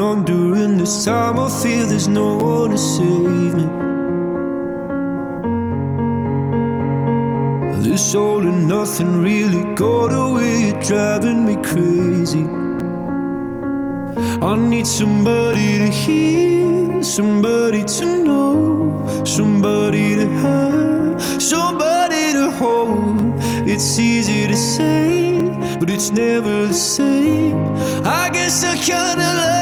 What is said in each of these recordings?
on during this time. I feel there's no one to save me. This all and nothing really got away, driving me crazy. I need somebody to hear, somebody to know, somebody to have, somebody to hold. It's easy to say, but it's never the same. I guess I kinda like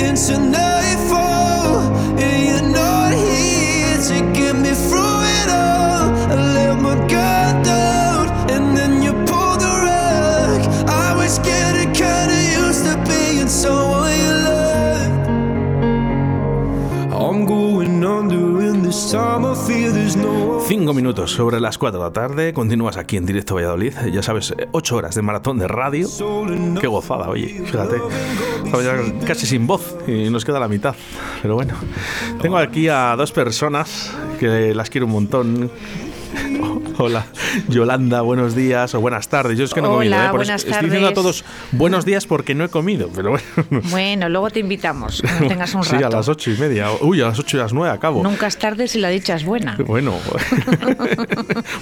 into nightfall, and you're not here to get me through it all. I let my guard down, and then you pulled the rug. I was getting kinda used to being someone 5 minutos sobre las 4 de la tarde, continúas aquí en directo Valladolid, ya sabes, 8 horas de maratón de radio. Qué gozada, oye, fíjate. Estaba ya casi sin voz y nos queda la mitad, pero bueno. Tengo aquí a dos personas que las quiero un montón. Hola, Yolanda, buenos días o buenas tardes. Yo es que no he comido, Hola, ¿eh? Por eso buenas estoy diciendo a tardes. todos buenos días porque no he comido, pero bueno. Bueno, luego te invitamos, cuando tengas un Sí, rato. a las ocho y media. Uy, a las ocho y las nueve acabo. Nunca es tarde si la dicha es buena. Bueno,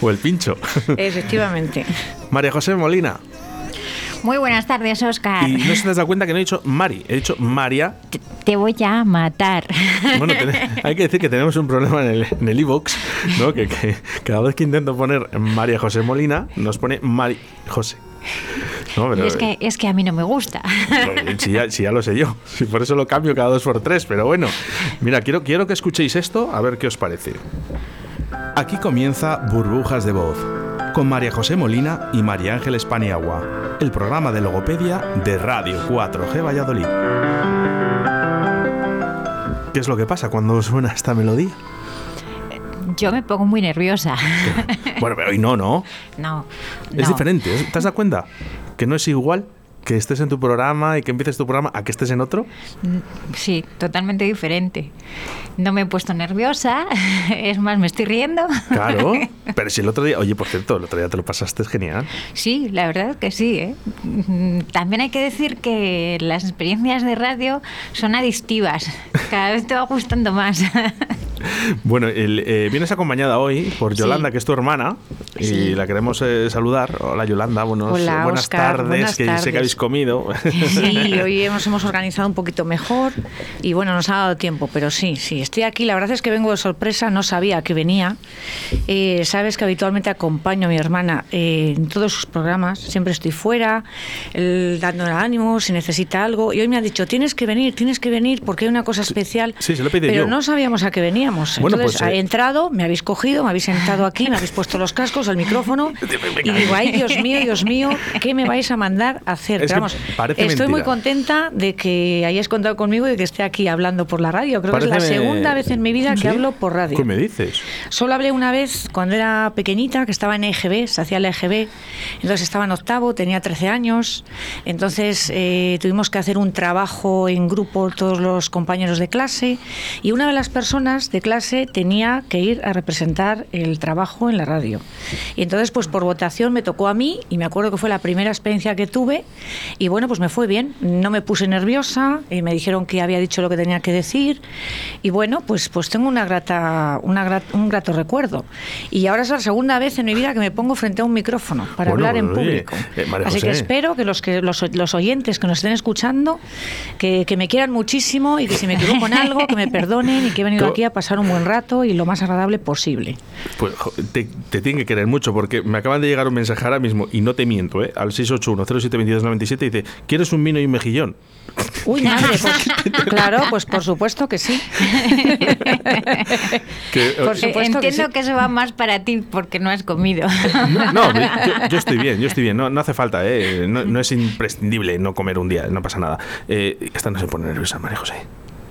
o el pincho. Efectivamente. María José Molina. Muy buenas tardes, Oscar. Y no se te has dado cuenta que no he dicho Mari, he dicho María. Te- Te voy a matar. Bueno, hay que decir que tenemos un problema en el en el iVoox, ¿no? Que, que cada vez que intento poner María José Molina, nos pone Mari José. No, pero, es, que, es que a mí no me gusta. si, ya, si ya lo sé yo, si por eso lo cambio cada dos por tres, pero bueno. Mira, quiero, quiero que escuchéis esto, a ver qué os parece. Aquí comienza Burbujas de Voz, con María José Molina y María Ángeles Paniagua, el programa de logopedia de Radio 4G Valladolid. ¿Qué es lo que pasa cuando suena esta melodía? Yo me pongo muy nerviosa. Bueno, pero hoy no, ¿no? No. Es no. diferente. ¿eh? ¿Te has dado cuenta? Que no es igual que estés en tu programa y que empieces tu programa a que estés en otro. Sí, totalmente diferente. No me he puesto nerviosa. Es más, me estoy riendo. Claro. Pero si el otro día, oye, por cierto, el otro día te lo pasaste genial. Sí, la verdad que sí. ¿eh? Mm, También hay que decir que las experiencias de radio son adictivas. Cada vez te va gustando más. Bueno, el, eh, vienes acompañada hoy por Sí. Yolanda, que es tu hermana, y Sí. la queremos eh, saludar. Hola, Yolanda, buenos, Hola, buenas Óscar, tardes, buenas que sé que habéis comido. Sí, hoy nos hemos organizado un poquito mejor y bueno, nos ha dado tiempo, pero sí, sí, estoy aquí. La verdad es que vengo de sorpresa, no sabía que venía. Eh, Sabes que habitualmente acompaño a mi hermana eh, en todos sus programas, siempre estoy fuera, el- dándole ánimo si necesita algo. Y hoy me ha dicho, tienes que venir, tienes que venir porque hay una cosa especial. sí, se lo pedido Pero yo. no sabíamos a qué veníamos. Bueno, Entonces pues, eh, he entrado, me habéis cogido, me habéis sentado aquí, me habéis puesto los cascos, el micrófono y digo, ay Dios mío, Dios mío, ¿qué me vais a mandar a hacer? Es que vamos, estoy muy contenta de que hayáis contado conmigo y de que esté aquí hablando por la radio. Creo que es la segunda vez en mi vida ¿Sí? que hablo por radio. ¿Qué me dices? Solo hablé una vez cuando era pequeñita, que estaba en EGB, se hacía la EGB. Entonces estaba en octavo, tenía 13 años. Entonces eh, tuvimos que hacer un trabajo en grupo todos los compañeros de clase. Y una de las personas de clase tenía que ir a representar el trabajo en la radio. Y entonces, pues por votación me tocó a mí y me acuerdo que fue la primera experiencia que tuve. Y bueno, pues me fue bien. No me puse nerviosa, eh, me dijeron que había dicho lo que tenía que decir. Y bueno, pues, pues tengo una grata, una gra- un grato recuerdo. Y ahora es la segunda vez en mi vida que me pongo frente a un micrófono para Bueno, hablar en oye, público. eh, Así que espero que los, que los, los oyentes que nos estén escuchando, que, que me quieran muchísimo y que si me equivoco en algo, que me perdonen y que he venido ¿Cómo? aquí a pasar un buen rato y lo más agradable posible. Pues te, te tienen que querer mucho porque me acaban de llegar un mensaje ahora mismo y no te miento, ¿eh? Al 681-072297 dice, ¿quieres un vino y un mejillón? Uy, madre, pues, claro, pues por supuesto que sí. Que, Por eh, supuesto que Entiendo sí. que, eso va más para ti porque no has comido. No, no, yo, yo estoy bien, yo estoy bien. No, no hace falta, ¿eh? No, no es imprescindible no comer un día, no pasa nada. Eh, esta no se pone nerviosa, María José.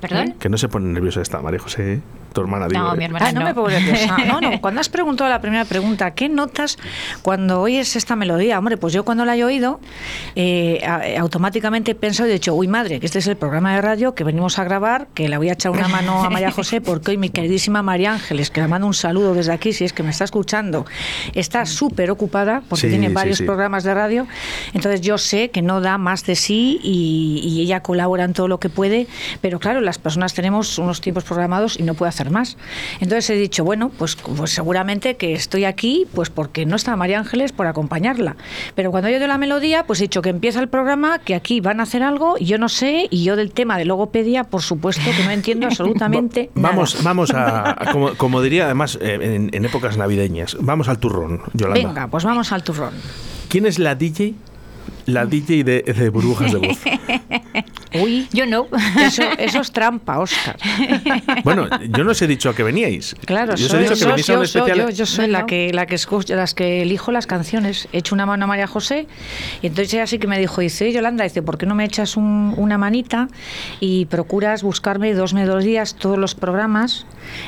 ¿Perdón? Que no se pone nerviosa esta, María José, tu hermana. digo, No, ¿eh? mi hermana Ah, no, no. me pongo nerviosa. No, no, cuando has preguntado la primera pregunta, ¿qué notas cuando oyes esta melodía? Hombre, pues yo cuando la he oído, eh, a- automáticamente he pensado y he dicho, uy madre, que este es el programa de radio que venimos a grabar, que le voy a echar una mano a María José, porque hoy mi queridísima María Ángeles, que le mando un saludo desde aquí, si es que me está escuchando, está súper ocupada, porque Sí, tiene sí, varios sí. programas de radio, entonces yo sé que no da más de sí y, y ella colabora en todo lo que puede, pero claro, las personas tenemos unos tiempos programados y no puede hacer más. Entonces he dicho, bueno, pues, pues seguramente que estoy aquí, pues porque no está María Ángeles por acompañarla. Pero cuando yo doy la melodía, pues he dicho que empieza el programa, que aquí van a hacer algo, yo no sé, y yo del tema de logopedia, por supuesto que no entiendo absolutamente Va- Vamos, nada. vamos a, a- como, como diría además eh, en, en épocas navideñas, vamos al turrón, Yolanda. Venga, pues vamos al turrón. ¿Quién es la DJ? La DJ de, de burbujas de voz. Uy, Yo no. eso, eso es trampa, Oscar. Bueno, yo no os he dicho a qué veníais. Claro, yo os he soy, dicho que yo- venís a un yo- especial. yo- yo soy la No. que la que escucho, las que elijo las canciones. He hecho una mano a María José y entonces ella sí que me dijo, dice, Yolanda, dice, ¿por qué no me echas un- una manita y procuras buscarme dos melodías, todos los programas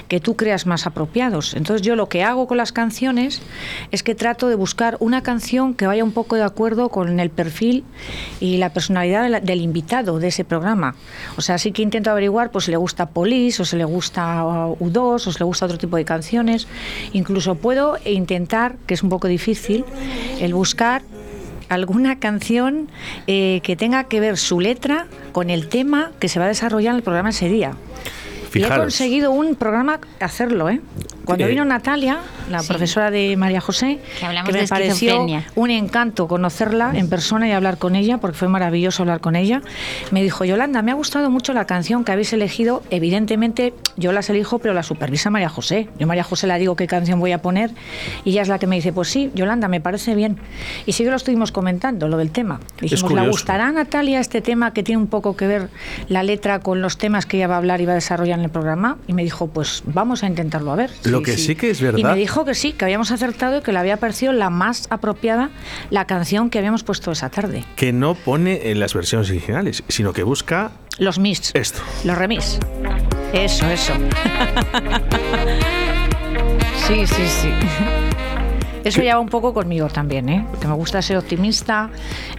que tú creas más apropiados? Entonces yo lo que hago con las canciones es que trato de buscar una canción que vaya un poco de acuerdo con el perfil y la personalidad del invitado de ese programa. O sea, sí que intento averiguar pues si le gusta Police o si le gusta uh, U2 o si le gusta otro tipo de canciones. Incluso puedo intentar, que es un poco difícil, el buscar alguna canción eh, que tenga que ver su letra con el tema que se va a desarrollar en el programa ese día. Y he Fijaros. conseguido un programa hacerlo, ¿eh? Cuando Eh, vino Natalia, la sí. profesora de María José, Que hablamos me de pareció un encanto conocerla en persona y hablar con ella, porque fue maravilloso hablar con ella. Me dijo, Yolanda, me ha gustado mucho la canción que habéis elegido. Evidentemente, yo las elijo, pero la supervisa María José. Yo a María José le digo qué canción voy a poner y ella es la que me dice, pues sí, Yolanda, me parece bien. Y sí que lo estuvimos comentando, lo del tema. Dijimos, ¿le curioso. gustará a Natalia este tema que tiene un poco que ver la letra con los temas que ella va a hablar y va a desarrollar en el programa? Y me dijo, pues vamos a intentarlo a ver. Lo que sí que es verdad- Y me dijo que sí, que habíamos acertado y que le había parecido la más apropiada la canción que habíamos puesto esa tarde. Que no pone en las versiones originales, sino que busca Los mix. esto. Los remix. Eso, eso. Sí, sí, sí. Eso ya va un poco conmigo también, ¿eh? Porque me gusta ser optimista,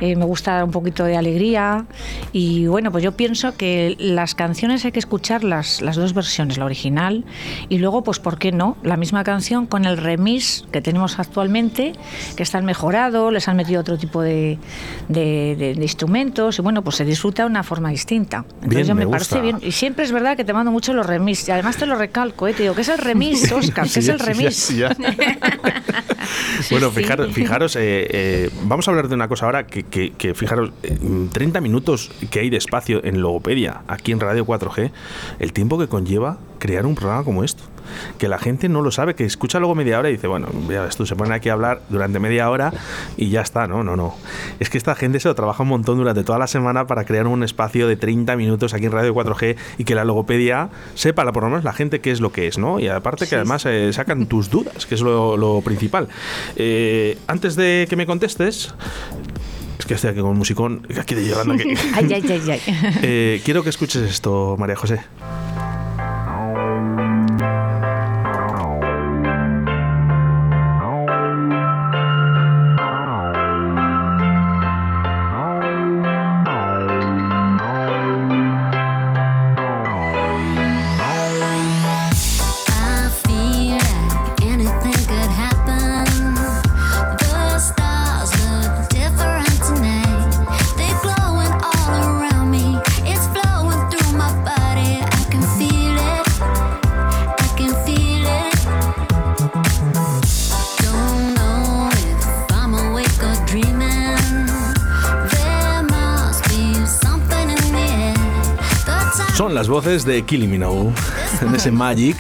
eh, me gusta dar un poquito de alegría y bueno, pues yo pienso que las canciones hay que escucharlas, las dos versiones, la original y luego, pues, ¿por qué no? La misma canción con el remix que tenemos actualmente, que están mejorado, les han metido otro tipo de, de- de- de instrumentos y bueno, pues se disfruta de una forma distinta. Entonces Bien, yo me, me parece bien. Y siempre es verdad que te mando mucho los remix y además te lo recalco, ¿eh? Te digo, ¿qué es el remix, Oscar? ¿Qué Sí, es el sí, remix? sí, ya. bueno, fijaros, fijaros eh, eh, vamos a hablar de una cosa ahora que, que- que fijaros, eh, 30 minutos que hay de espacio en Logopedia, aquí en Radio 4G, el tiempo que conlleva crear un programa como esto. Que la gente no lo sabe, que escucha luego media hora y dice, bueno, ya ves tú, se ponen aquí a hablar durante media hora y ya está. No, no, no. Es que esta gente se lo trabaja un montón durante toda la semana para crear un espacio de 30 minutos aquí en Radio 4G y que la logopedia sepa, la- por lo menos la gente, qué es lo que es, ¿no? Y aparte que además eh, sacan tus dudas, que es lo, lo principal. Eh, antes de que me contestes, es que estoy aquí con un musicón, aquí de Yolanda, que- Ay, ay, ay, ay. Eh, quiero que escuches esto, María José. Son las voces de Killing Me Now, de ese Magic.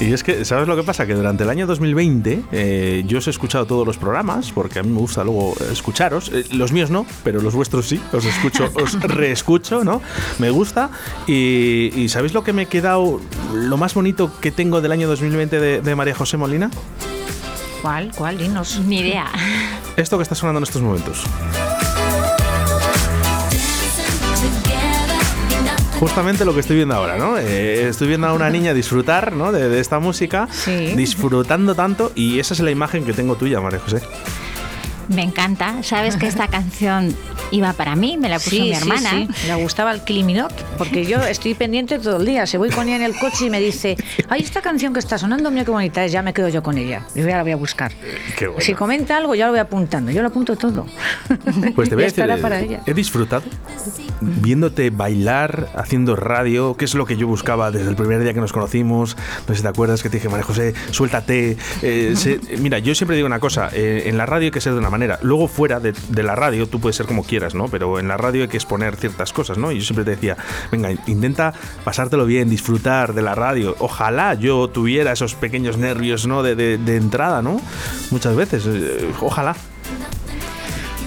Y es que, ¿sabes lo que pasa? Que durante el año 2020 eh, yo os he escuchado todos los programas, porque a mí me gusta luego escucharos. Eh, los míos no, pero los vuestros sí. Os escucho, os reescucho, ¿no? Me gusta. Y, y ¿sabéis lo que me he quedado, lo más bonito que tengo del año 2020 de, de María José Molina? ¿Cuál? ¿Cuál? Dinos. Ni idea. Esto que está sonando en estos momentos. Justamente lo que estoy viendo ahora, ¿no? Eh, estoy viendo a una niña disfrutar, ¿no? De, de esta música, Sí. disfrutando tanto, y esa es la imagen que tengo tuya, María José. Me encanta. Sabes que esta canción iba para mí, me la puso mi hermana. Sí, sí. Le gustaba el Kiliminot, porque yo estoy pendiente todo el día. Se voy con ella en el coche y me dice, ay, esta canción que está sonando, mira qué bonita es, ya me quedo yo con ella. Y ya la voy a buscar. Qué bueno. Si comenta algo, ya lo voy apuntando. Yo lo apunto todo. Pues te voy a decir, para ella. he disfrutado viéndote bailar, haciendo radio, que es lo que yo buscaba desde el primer día que nos conocimos. No sé si te acuerdas que te dije, María José, suéltate. Eh, mira, yo siempre digo una cosa, eh, en la radio hay que ser de una manera, luego fuera de, la radio tú puedes ser como quieras, ¿no? Pero en la radio hay que exponer ciertas cosas, ¿no? Y yo siempre te decía, venga, intenta pasártelo bien, disfrutar de la radio. Ojalá yo tuviera esos pequeños nervios, ¿no? De, de- de entrada, ¿no? Muchas veces, eh, ojalá.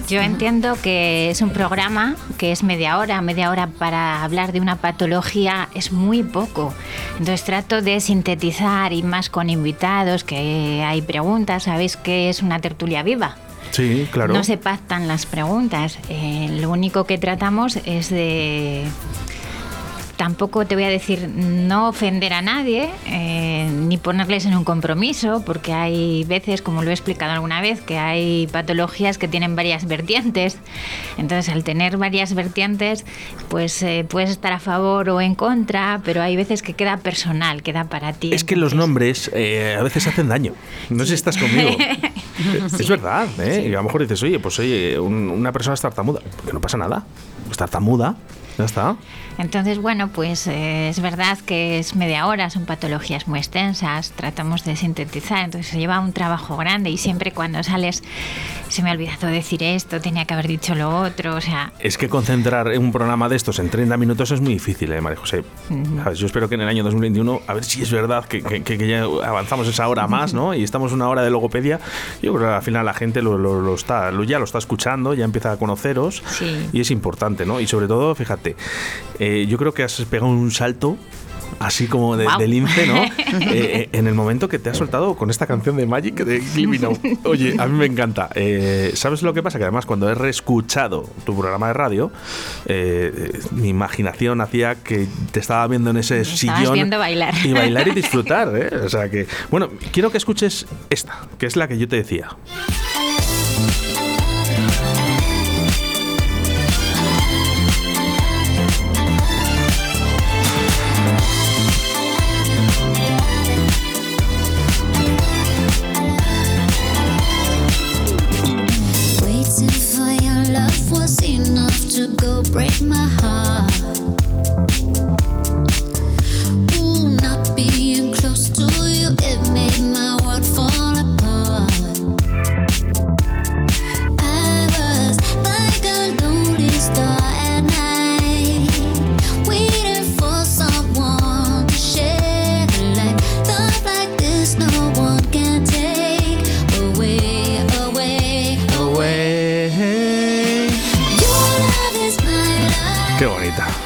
Yo entiendo que es un programa que es media hora, media hora para hablar de una patología es muy poco. Entonces trato de sintetizar y más con invitados, que hay preguntas, sabéis que es una tertulia viva. Sí, claro. No se pactan las preguntas. Eh, lo único que tratamos es de. Tampoco te voy a decir no ofender a nadie, eh, ni ponerles en un compromiso, porque hay veces, como lo he explicado alguna vez, que hay patologías que tienen varias vertientes. Entonces, al tener varias vertientes, pues eh, puedes estar a favor o en contra, pero hay veces que queda personal, queda para ti. Es que los nombres eh, a veces hacen daño. No sé si estás conmigo. Es verdad, ¿eh? Y a lo mejor dices, oye, pues oye, un- una persona es tartamuda. Que no pasa nada. Es tartamuda. Ya está. Entonces, bueno, pues eh, es verdad que es media hora, son patologías muy extensas, tratamos de sintetizar, entonces se lleva un trabajo grande y siempre cuando sales se me ha olvidado decir esto, tenía que haber dicho lo otro, o sea, Es que concentrar un programa de estos en 30 minutos es muy difícil, ¿eh, María José? ¿Sabes? Yo espero que en el año 2021, a ver si es verdad que, que- que- que ya avanzamos esa hora más, ¿no? Y estamos una hora de logopedia. Yo creo que al final la gente lo, lo- lo está, lo- ya lo está escuchando, ya empieza a conoceros. Sí. Y es importante, ¿no? Y sobre todo, fíjate, eh, yo creo que has pegado un salto. Así como de, de lince, ¿no? Eh, eh, en el momento que te has soltado con esta canción de Magic de Glimino. Oye, a mí me encanta. Eh, ¿Sabes lo que pasa? Que además cuando he reescuchado tu programa de radio, eh, mi imaginación hacía que te estaba viendo en ese sillón. viendo bailar. Y bailar y disfrutar. O sea que. Bueno, quiero que escuches esta, que es la que yo te decía.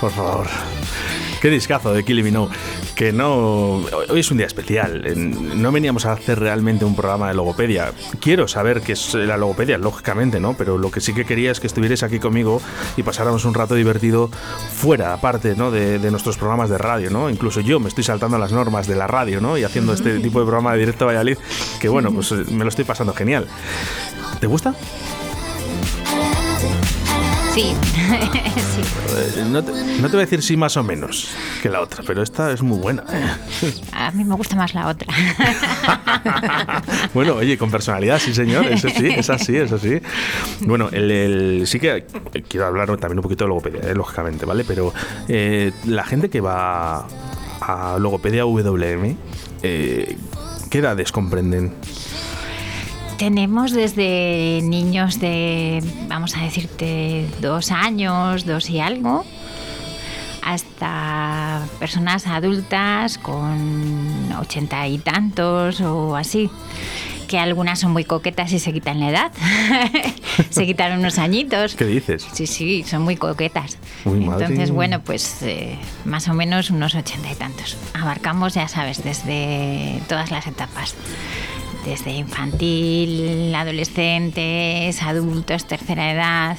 Por favor. Qué discazo de Killing Me. Que no. Hoy es un día especial. No veníamos a hacer realmente un programa de logopedia. Quiero saber qué es la logopedia, lógicamente, ¿no? Pero lo que sí que quería es que estuvierais aquí conmigo y pasáramos un rato divertido fuera, aparte, ¿no? De, nuestros programas de radio, ¿no? Incluso yo me estoy saltando las normas de la radio, ¿no? Y haciendo este tipo de programa de directo a Valladolid, que bueno, pues me lo estoy pasando genial. ¿Te gusta? Sí, sí. Eh, No te, no te voy a decir sí más o menos que la otra, pero esta es muy buena. A mí me gusta más la otra. bueno, oye, con personalidad, sí, señor, eso sí, es así, es así. Bueno, el, el- sí que eh, quiero hablar también un poquito de logopedia, eh, lógicamente, ¿vale? Pero eh, la gente que va a logopedia WM, eh, ¿qué edades comprenden? Tenemos desde niños de, vamos a decirte, dos años, dos y algo, hasta personas adultas con ochenta y tantos o así, que algunas son muy coquetas y se quitan la edad, se quitan unos añitos. ¿Qué dices? Sí, sí, son muy coquetas. Uy, madre. Entonces, bueno, pues eh, más o menos unos ochenta y tantos. Abarcamos, ya sabes, desde todas las etapas. Desde infantil, adolescentes, adultos, tercera edad.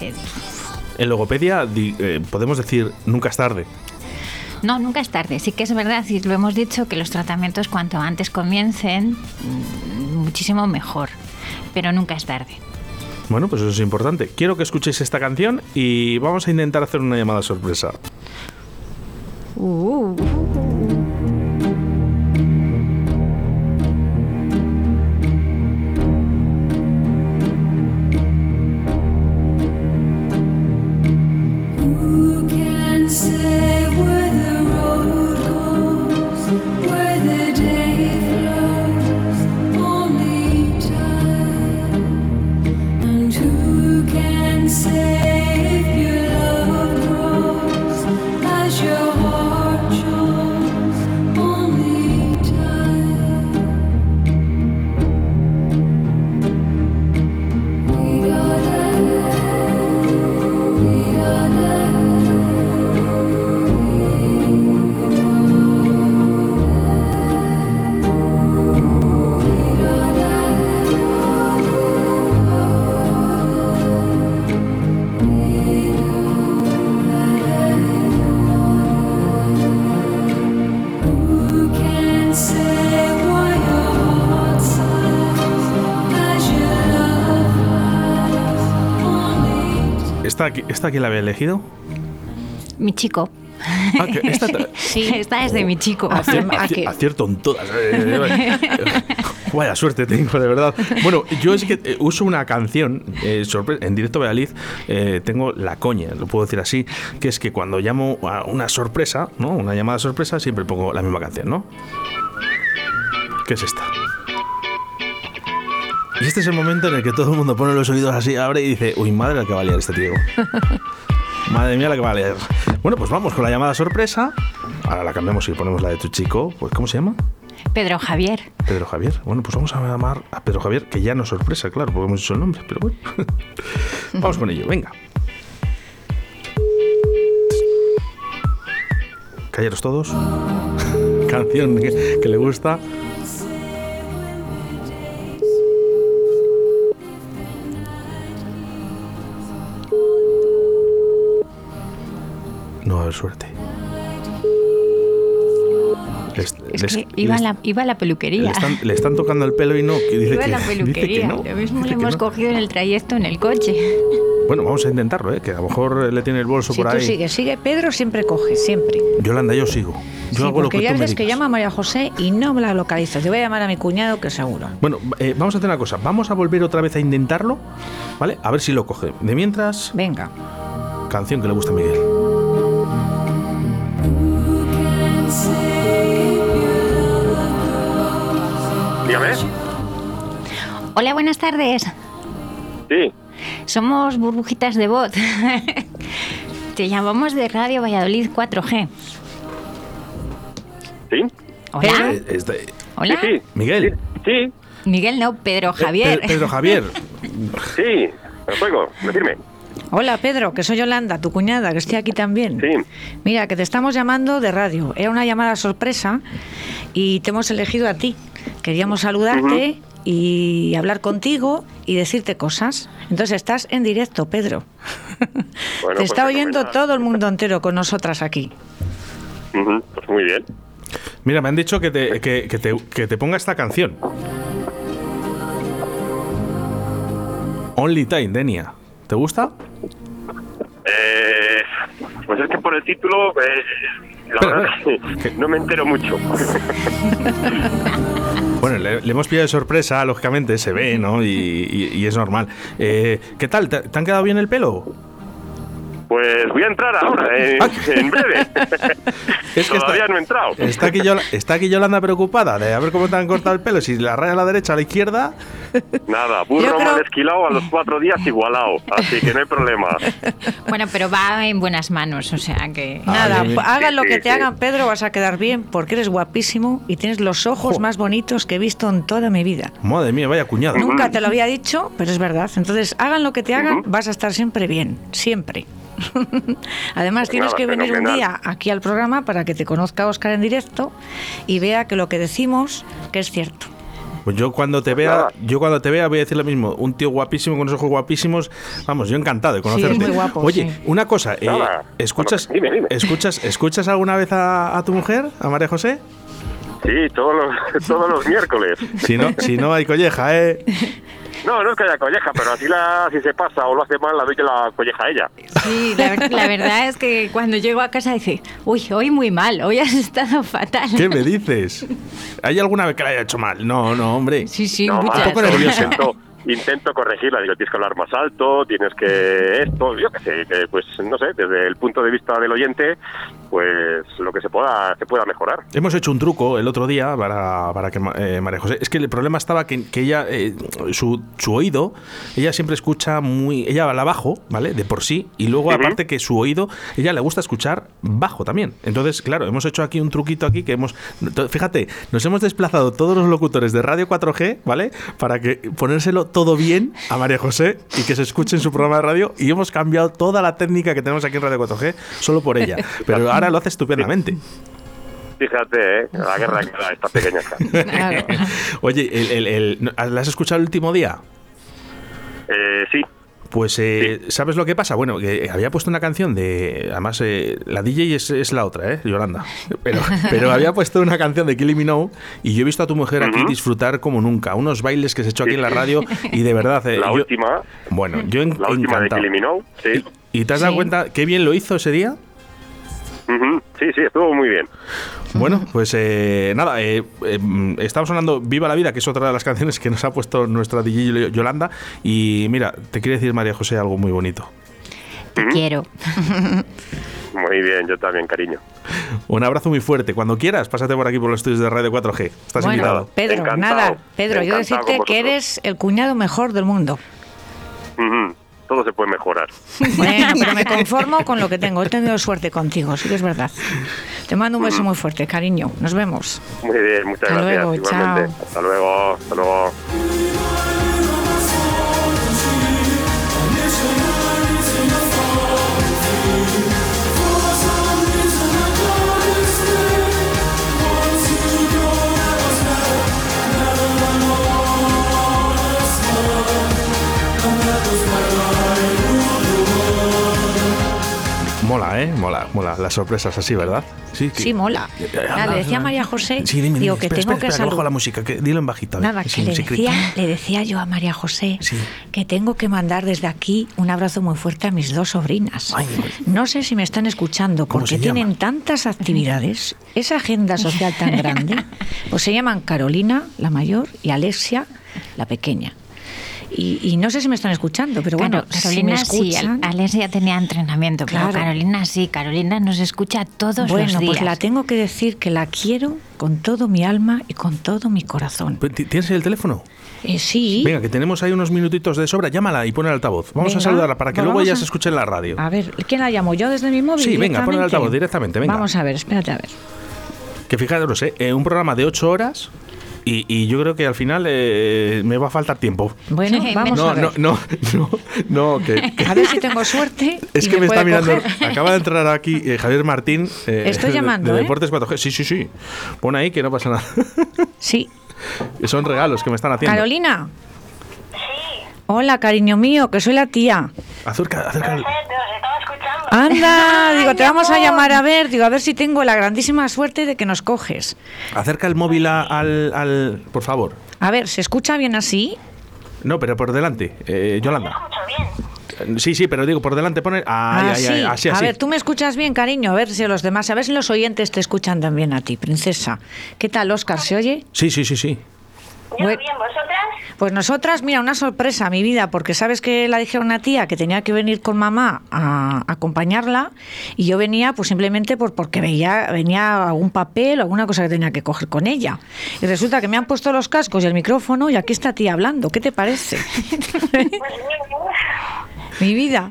Eh, En logopedia di- eh, podemos decir nunca es tarde. No, nunca es tarde. Sí que es verdad, y lo hemos dicho, que los tratamientos cuanto antes comiencen, mm, muchísimo mejor. Pero nunca es tarde. Bueno, pues eso es importante. Quiero que escuchéis esta canción y vamos a intentar hacer una llamada sorpresa. Uh. ¿Esta, aquí- la había elegido? Mi chico. Ah, que esta ta- Sí, esta es de mi chico. Acier- ¿A aci- qué? acierto en todas. Eh, Vaya suerte tengo, de verdad. Bueno, yo es que eh, uso una canción eh, en directo Valladolid. eh, tengo la coña, lo puedo decir así, que es que cuando llamo a una sorpresa, ¿no? Una llamada sorpresa, siempre pongo la misma canción, ¿no? ¿Qué es esta? Y este es el momento en el que todo el mundo pone los oídos así, abre y dice, uy, madre la que va a liar este tío. Madre mía la que va a liar. Bueno, pues vamos con la llamada sorpresa. Ahora la cambiamos y ponemos la de tu chico. Pues, ¿cómo se llama? Pedro Javier. Pedro Javier. Bueno, pues vamos a llamar a Pedro Javier, que ya no es sorpresa, claro, porque hemos dicho el nombre, pero bueno. vamos con ello, venga. Callaros todos. Canción que, que le gusta. No va a haber suerte. Les- Es les- que iba, a les- la, iba a la peluquería. le están, le están tocando el pelo y no. que dice Iba a que, la dice que peluquería. no, Lo mismo que hemos no. cogido en el trayecto en el coche. Bueno, vamos a intentarlo, ¿eh? que a lo mejor le tiene el bolso por tú ahí. sigues, sigue Pedro, siempre coge, siempre. Yolanda, yo sigo. Yo Sí, hago lo que ya tú me veces que digas. llama a María José y no me la localiza. Te voy a llamar a mi cuñado, que seguro. Bueno, eh, vamos a hacer una cosa. Vamos a volver otra vez a intentarlo, ¿vale? A ver si lo coge. De mientras, Venga. canción que le gusta a Miguel. Dígame. Hola, buenas tardes. Sí. Somos burbujitas de voz. Te llamamos de Radio Valladolid 4G. Sí. Hola. Eh, este- Hola. Sí, sí. Miguel. Sí. Miguel, no, Pedro Pe- Javier. Pedro Javier. Sí. Os oigo. Decirme. Hola Pedro, que soy Yolanda, tu cuñada, que estoy aquí también. Sí. Mira, que te estamos llamando de radio. Era una llamada sorpresa y te hemos elegido a ti. Queríamos saludarte y hablar contigo y decirte cosas. Entonces estás en directo, Pedro. Bueno, te pues está oyendo todo el mundo entero con nosotras aquí. Pues muy bien. Mira, me han dicho que te, que, que te, que te ponga esta canción. Only Time, Denia. ¿Te gusta? Eh, pues es que por el título, eh, la verdad que no me entero mucho. Bueno, le, le hemos pillado de sorpresa, lógicamente, se ve, ¿no? Y, y- y es normal. Eh, ¿Qué tal? ¿Te, te han quedado bien el pelo? Pues voy a entrar ahora, eh, Ah. en breve. Es que Todavía está- no he entrado. Está aquí, Yola- está aquí Yolanda preocupada de a ver cómo te han cortado el pelo. Si la raya a la derecha o a la izquierda. Nada, burro creo- mal esquilado a los cuatro días igualado. Así que no hay problema. Bueno, pero va en buenas manos, o sea que. Nada, bien. hagan lo que sí, te sí. hagan, Pedro, vas a quedar bien porque eres guapísimo y tienes los ojos Jo. más bonitos que he visto en toda mi vida. Madre mía, vaya cuñado. Nunca te lo había dicho, pero es verdad. Entonces, hagan lo que te hagan, vas a estar siempre bien, siempre. Además, Pues tienes nada, que venir un día aquí al programa para que te conozca Oscar en directo y vea que lo que decimos que es cierto. Pues yo cuando te vea, yo cuando te vea voy a decir lo mismo. Un tío guapísimo con unos ojos guapísimos. Vamos, yo encantado de conocerte. muy guapo, Oye, sí. una cosa, eh. ¿escuchas, Bueno, dime, dime. escuchas, escuchas alguna vez a, a tu mujer, a María José? Sí, todos los, todos los miércoles. Si no, si no hay colleja, ¿eh? No, no es que haya colleja, pero así la, si se pasa o lo hace mal, la doy que la colleja ella. Sí, la, ver- la verdad es que cuando llego a casa dice, uy, hoy muy mal, hoy has estado fatal. ¿Qué me dices? ¿Hay alguna vez que la haya hecho mal? No, no, hombre. Sí, sí, no, muchas. nervioso. Intento, corregirla, digo, tienes que hablar más alto, tienes que esto, yo qué sé, que, pues no sé, desde el punto de vista del oyente, pues lo que se pueda, se pueda mejorar. Hemos hecho un truco el otro día para, para que eh, María José. Es que el problema estaba que, que ella, eh, su, su oído, ella siempre escucha muy. Ella habla bajo, ¿vale? De por sí. Y luego, aparte que su oído, ella le gusta escuchar bajo también. Entonces, claro, hemos hecho aquí un truquito aquí que hemos. Fíjate, nos hemos desplazado todos los locutores de Radio 4G, ¿vale? Para que ponérselo todo bien a María José y que se escuche en su programa de radio. Y hemos cambiado toda la técnica que tenemos aquí en Radio 4G solo por ella. Pero ahora lo hace estupendamente. Fíjate, ¿eh? la guerra que da esta pequeña. Claro. Oye, el, el- el- ¿no- ¿la has escuchado el último día? Eh, sí, Pues, eh, ¿sabes lo que pasa? Bueno, que había puesto una canción de. Además, eh, la DJ es, es la otra, ¿eh? Yolanda. Pero, pero había puesto una canción de Killing Me Now y yo he visto a tu mujer aquí disfrutar como nunca. Unos bailes que se echó aquí en la radio y de verdad. eh, la yo- última, Bueno, yo en- la última de encantado. Kiliminó, sí. ¿Y te has dado Sí. cuenta qué bien lo hizo ese día? Sí, sí, estuvo muy bien. Bueno, pues eh, nada, eh, eh, estamos hablando Viva la Vida, que es otra de las canciones que nos ha puesto nuestra DJ Yolanda. Y mira, te quiere decir María José algo muy bonito. Te quiero. Muy bien, yo también, cariño. Un abrazo muy fuerte. Cuando quieras, pásate por aquí por los estudios de Radio 4G. Estás Bueno, invitado. Pedro, Encantado. nada, Pedro, yo Encantado decirte con que eres el cuñado mejor del mundo. Ujú, Todo se puede mejorar. Bueno, pero me conformo con lo que tengo. He tenido suerte contigo, sí que es verdad. Te mando un beso muy fuerte, cariño. Nos vemos. Muy bien, muchas Hasta gracias. luego, igualmente. chao. Hasta luego, hasta luego. Mola, ¿eh? Mola. Las sorpresas así, ¿verdad? Sí, Sí, mola. Nada, le decía a María José, Sí, dime, digo dime. que Espera, tengo espera, que espera, la música. Que, dilo en bajito. a ver, Nada, que le decía, le decía yo a María José Sí. que tengo que mandar desde aquí un abrazo muy fuerte a mis dos sobrinas. Ay. no sé si me están escuchando ¿Cómo porque tienen tantas actividades, esa agenda social tan grande. Pues se llaman Carolina, la mayor, y Alexia, la pequeña. Y, y no sé si me están escuchando, pero bueno, Claro, si me Carolina sí, ya tenía entrenamiento, Claro. pero Carolina sí, Carolina nos escucha todos bueno, los días. pues la tengo que decir que la quiero con todo mi alma y con todo mi corazón. ¿Ti- ¿Tienes el teléfono? Eh, sí. Venga, que tenemos ahí unos minutitos de sobra. Llámala y pon el altavoz. Vamos a saludarla para que pues luego ella a- se escuche en la radio. A ver, ¿quién la llamo? ¿Yo desde mi móvil? Sí, venga, pon el altavoz directamente, venga. Vamos a ver, espérate a ver. Que fijaros, ¿eh? Eh, un programa de 8 horas y, y yo creo que al final eh, me va a faltar tiempo. Bueno, vamos No, a ver. no, no, no, no, que, que- A ver si tengo suerte. Es que me, está mirando. coger. Acaba de entrar aquí eh, Javier Martín. eh, Estoy de- llamando, De, ¿eh? Deportes 4G. Sí, sí, sí. Pon ahí que no pasa nada. Sí. Son regalos que me están haciendo. Carolina. Hola, cariño mío, que soy la tía. Acerca, acerca. el- Anda, digo, te vamos a llamar a ver, digo, a ver si tengo la grandísima suerte de que nos coges. acerca el móvil a- al, al- Por favor. A ver, ¿se escucha bien así? No, pero por delante. Eh, Yolanda. Sí, sí, pero digo, por delante pone. Ay, Ah, ay, sí. ay, así, A así. ver, tú me escuchas bien, cariño, a ver si los demás, a ver si los oyentes te escuchan también a ti, princesa. ¿Qué tal, Oscar? ¿Se oye? Sí, sí, sí, sí. Yo Bue- bien, ¿vosotras? Pues nosotras, mira, una sorpresa, mi vida, porque sabes que la dije a una tía que tenía que venir con mamá a, acompañarla y yo venía pues simplemente por, porque veía, venía algún papel o alguna cosa que tenía que coger con ella. Y resulta que me han puesto los cascos y el micrófono y aquí está tía hablando. ¿Qué te parece? Pues mi vida.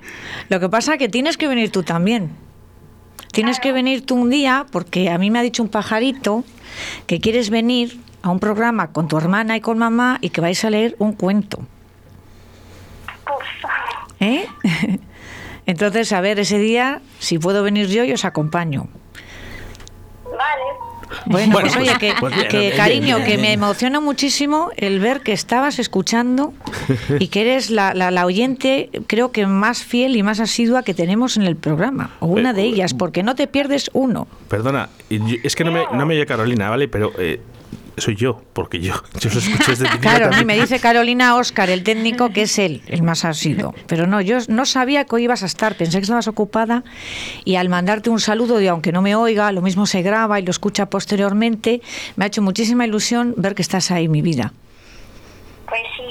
Lo que pasa que tienes que venir tú también. Tienes que venir tú un día porque a mí me ha dicho un pajarito que quieres venir a un programa con tu hermana y con mamá y que vais a leer un cuento. ¿Eh? Entonces, a ver, ese día, si puedo venir yo, yo os acompaño. Vale. Bueno, pues oye, pues- que, pues bien, que, bien, cariño, bien, que bien. me emociona muchísimo el ver que estabas escuchando y que eres la, la- la oyente, creo que más fiel y más asidua que tenemos en el programa, o una Eh, de ellas, porque no te pierdes uno. Perdona, y es que no me, no me oye Carolina, ¿vale? Pero eh, soy yo, porque yo, yo os escuché desde el principio Claro, a mí también. me dice Carolina Oscar, el técnico, que es él, el más asiduo. Pero no, yo no sabía que hoy ibas a estar, pensé que estabas ocupada y al mandarte un saludo, y aunque no me oiga, lo mismo se graba y lo escucha posteriormente, me ha hecho muchísima ilusión ver que estás ahí, mi vida. Pues sí.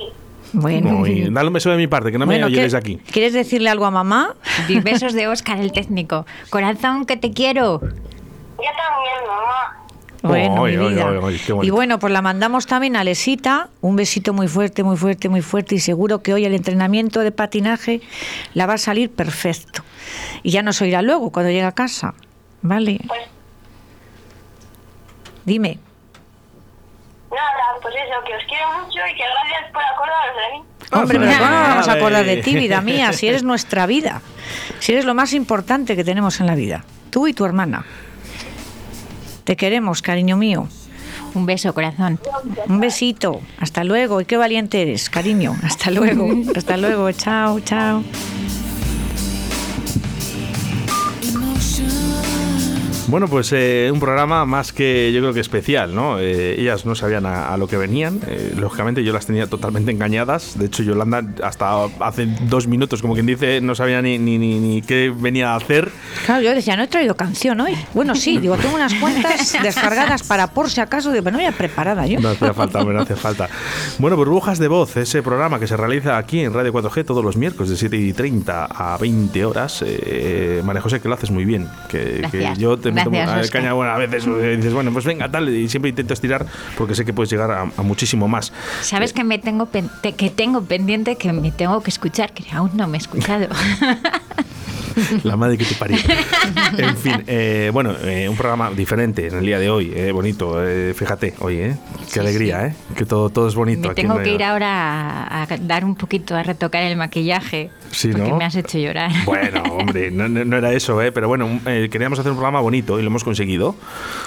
Bueno, Muy- dale un beso de mi parte, que no me Bueno, oye ¿qué- desde aquí. ¿Quieres decirle algo a mamá? Besos de Oscar, el técnico. Corazón, que te quiero. Yo también, mamá. Bueno, mi vida. y bueno, pues la mandamos también a Lesita. Un besito muy fuerte, muy fuerte, muy fuerte. Y seguro que hoy el entrenamiento de patinaje la va a salir perfecto. Y ya nos oirá luego cuando llegue a casa. ¿Vale? Pues Dime. nada, pues eso, que os quiero mucho y que gracias por acordaros de mí. Hombre, pero ¿cómo nos vamos a acordar de ti, vida mía? Si eres nuestra vida. Si eres lo más importante que tenemos en la vida. Tú y tu hermana. Te queremos, cariño mío. Un beso, corazón. Un besito. Hasta luego. Y qué valiente eres, cariño. Hasta luego. Hasta luego. Chao, chao. Bueno, pues eh, un programa más que yo creo que especial, ¿no? Eh, ellas no sabían a, a lo que venían. eh, lógicamente yo las tenía totalmente engañadas. De hecho, Yolanda hasta hace dos minutos, como quien dice, no sabía ni, ni, ni, ni qué venía a hacer. Claro, yo decía, no he traído canción hoy. Bueno, sí, digo, tengo unas cuantas descargadas para por si acaso. Digo, pero no voy a preparada yo. No hacía falta, hombre, no hace falta. Bueno, Burbujas de Voz, ese programa que se realiza aquí en Radio 4G todos los miércoles de 7 y 30 a 20 horas. Eh, María José, que lo haces muy bien. Que, que Gracias. yo te Gracias, a caña bueno, a veces eh, dices, bueno, pues venga, tal, y siempre intento estirar porque sé que puedes llegar a, a muchísimo más. ¿Sabes que me tengo pen- te- que tengo pendiente que me tengo que escuchar? Que aún no me he escuchado. La madre que te parió. En fin, eh, bueno, eh, un programa diferente en el día de hoy, eh, bonito, eh, fíjate, oye, eh, qué Sí, alegría, sí. ¿eh? Que todo, todo es bonito. me aquí tengo que ir ahora a, a dar un poquito a retocar el maquillaje. Sí, porque ¿no? me has hecho llorar. Bueno, hombre, no, era eso, ¿eh? pero bueno, eh, queríamos hacer un programa bonito y lo hemos conseguido.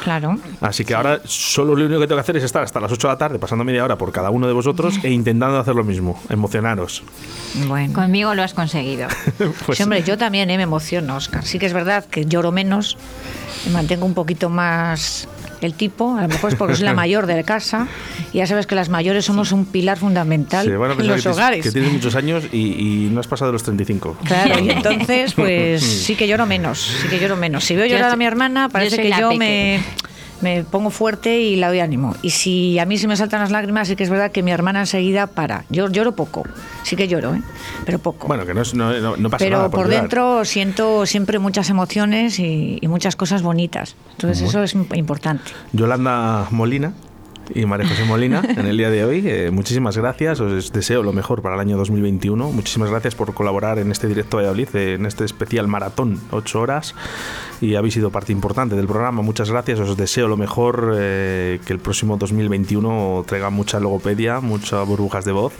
Claro. Así que ahora solo lo único que tengo que hacer es estar hasta las 8 de la tarde, pasando media hora por cada uno de vosotros e intentando hacer lo mismo, emocionaros. Bueno. Conmigo lo has conseguido. Pues, Sí, hombre, yo también eh, me emociono, Oscar. Sí que es verdad que lloro menos, me mantengo un poquito más el tipo, a lo mejor es porque soy la mayor de la casa, y ya sabes que las mayores somos un pilar fundamental a en pensar los que, tienes- hogares. que tienes muchos años y, y no has pasado los 35. Claro, y entonces pues sí que lloro menos, sí que lloro menos. Si veo Yo llorar a mi hermana, parece que yo peque. me, me pongo fuerte y la doy ánimo. Y si a mí se me saltan las lágrimas, sí que es verdad que mi hermana enseguida para. Yo lloro poco, sí que lloro, ¿eh? pero poco. Bueno, que no, es- no, no- no pasa pero nada. por llorar. dentro siento siempre muchas emociones y, y muchas cosas bonitas. Entonces eso es importante. Yolanda Molina y María José Molina en el día de hoy. eh, muchísimas gracias, os deseo lo mejor para el año 2021. Muchísimas gracias por colaborar en este directo Valladolid, eh, en este especial maratón, 8 horas. Y habéis sido parte importante del programa. Muchas gracias, os deseo lo mejor, eh, que el próximo 2021 traiga mucha logopedia, muchas burbujas de voz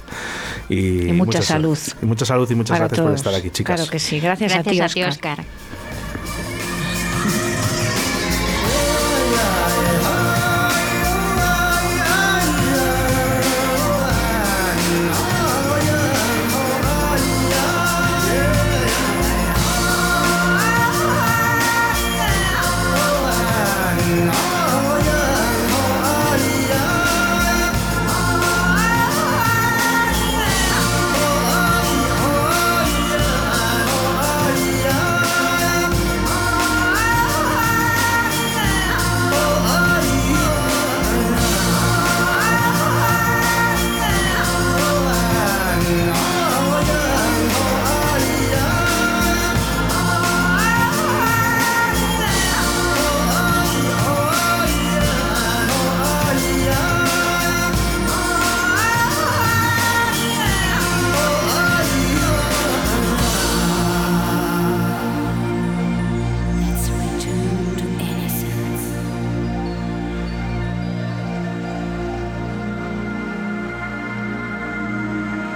y, Y mucha mucha salud. Y mucha salud y muchas Para gracias por estar aquí, chicas. Claro que sí. Gracias, Gracias a ti, Óscar. Oscar.